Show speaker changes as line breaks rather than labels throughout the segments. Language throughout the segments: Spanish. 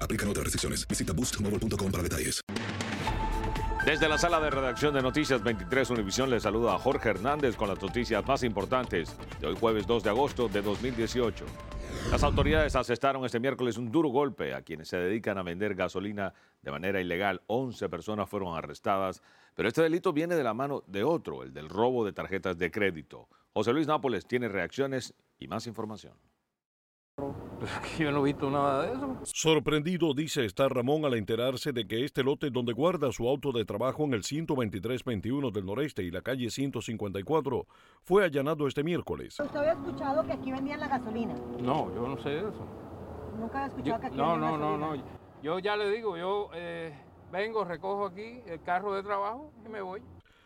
Aplican otras restricciones. Visita boostmobile.com para detalles.
Desde la sala de redacción de Noticias 23 Univisión le saluda a Jorge Hernández con las noticias más importantes de hoy jueves 2 de agosto de 2018. Las autoridades asestaron este miércoles un duro golpe a quienes se dedican a vender gasolina de manera ilegal. 11 personas fueron arrestadas, pero este delito viene de la mano de otro, el del robo de tarjetas de crédito. José Luis Nápoles tiene reacciones y más información.
Pues yo no he visto nada de eso.
Sorprendido, dice estar Ramón al enterarse de que este lote donde guarda su auto de trabajo en el 12321 del noreste y la calle 154 fue allanado este miércoles.
¿Usted había escuchado que aquí vendían la gasolina?
No, yo no sé eso.
Nunca había escuchado
Yo-
que aquí
no,
vendían
no, no,
gasolina.
no. Yo ya le digo, yo eh, vengo, recojo aquí el carro de trabajo y me voy.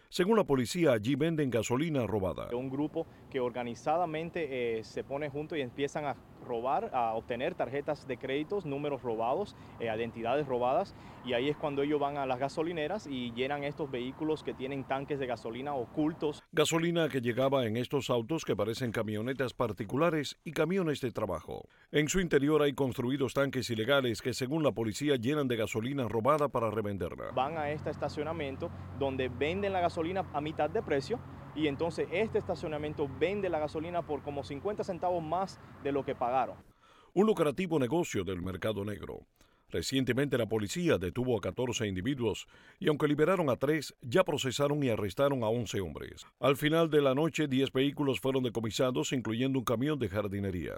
Según la policía, allí venden gasolina robada.
Un grupo que organizadamente eh, se pone junto y empiezan a robar, a obtener tarjetas de créditos, números robados, eh, identidades robadas, y ahí es cuando ellos van a las gasolineras y llenan estos vehículos que tienen tanques de gasolina ocultos.
Gasolina que llegaba en estos autos que parecen camionetas particulares y camiones de trabajo. En su interior hay construidos tanques ilegales que según la policía llenan de gasolina robada para revenderla.
Van a este estacionamiento donde venden la gasolina a mitad de precio y entonces este estacionamiento vende la gasolina por como 50 centavos más de lo que pagaron.
Un lucrativo negocio del mercado negro. Recientemente la policía detuvo a 14 individuos y aunque liberaron a tres, ya procesaron y arrestaron a 11 hombres. Al final de la noche, 10 vehículos fueron decomisados, incluyendo un camión de jardinería.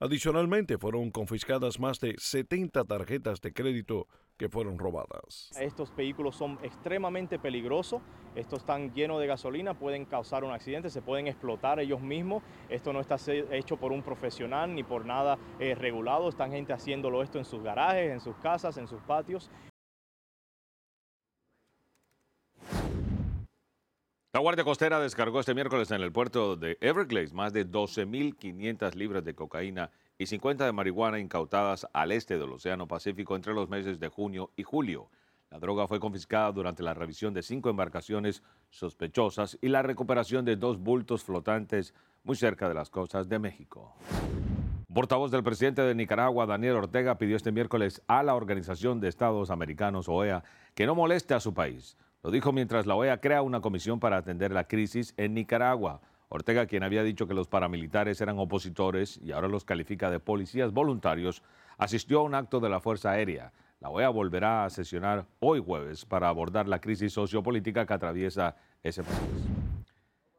Adicionalmente, fueron confiscadas más de 70 tarjetas de crédito que fueron robadas.
Estos vehículos son extremadamente peligrosos, estos están llenos de gasolina, pueden causar un accidente, se pueden explotar ellos mismos. Esto no está hecho por un profesional ni por nada eh, regulado, están gente haciéndolo esto en sus garajes, en sus casas, en sus patios.
La Guardia Costera descargó este miércoles en el puerto de Everglades más de 12.500 libras de cocaína y 50 de marihuana incautadas al este del Océano Pacífico entre los meses de junio y julio. La droga fue confiscada durante la revisión de cinco embarcaciones sospechosas y la recuperación de dos bultos flotantes muy cerca de las costas de México. Portavoz del presidente de Nicaragua, Daniel Ortega, pidió este miércoles a la Organización de Estados Americanos, OEA, que no moleste a su país. Lo dijo mientras la OEA crea una comisión para atender la crisis en Nicaragua. Ortega, quien había dicho que los paramilitares eran opositores y ahora los califica de policías voluntarios, asistió a un acto de la Fuerza Aérea. La OEA volverá a sesionar hoy jueves para abordar la crisis sociopolítica que atraviesa ese país.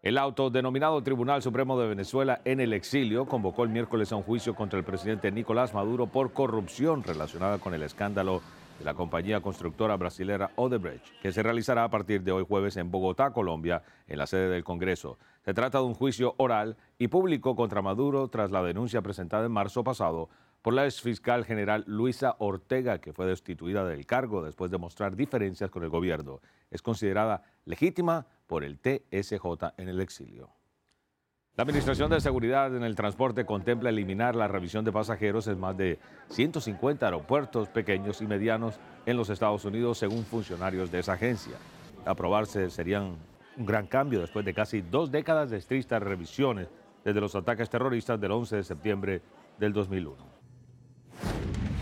El autodenominado Tribunal Supremo de Venezuela en el exilio convocó el miércoles a un juicio contra el presidente Nicolás Maduro por corrupción relacionada con el escándalo de la compañía constructora brasilera Odebrecht, que se realizará a partir de hoy jueves en Bogotá, Colombia, en la sede del Congreso. Se trata de un juicio oral y público contra Maduro tras la denuncia presentada en marzo pasado por la exfiscal general Luisa Ortega, que fue destituida del cargo después de mostrar diferencias con el gobierno. Es considerada legítima por el TSJ en el exilio. La Administración de Seguridad en el Transporte contempla eliminar la revisión de pasajeros en más de 150 aeropuertos pequeños y medianos en los Estados Unidos, según funcionarios de esa agencia. Aprobarse serían un gran cambio después de casi dos décadas de estrictas revisiones desde los ataques terroristas del 11 de septiembre del 2001.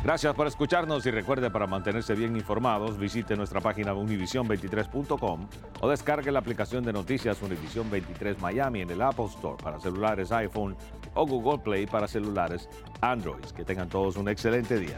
Gracias por escucharnos y recuerde para mantenerse bien informados visite nuestra página univision23.com o descargue la aplicación de noticias Univision 23 Miami en el Apple Store para celulares iPhone o Google Play para celulares Android. Que tengan todos un excelente día.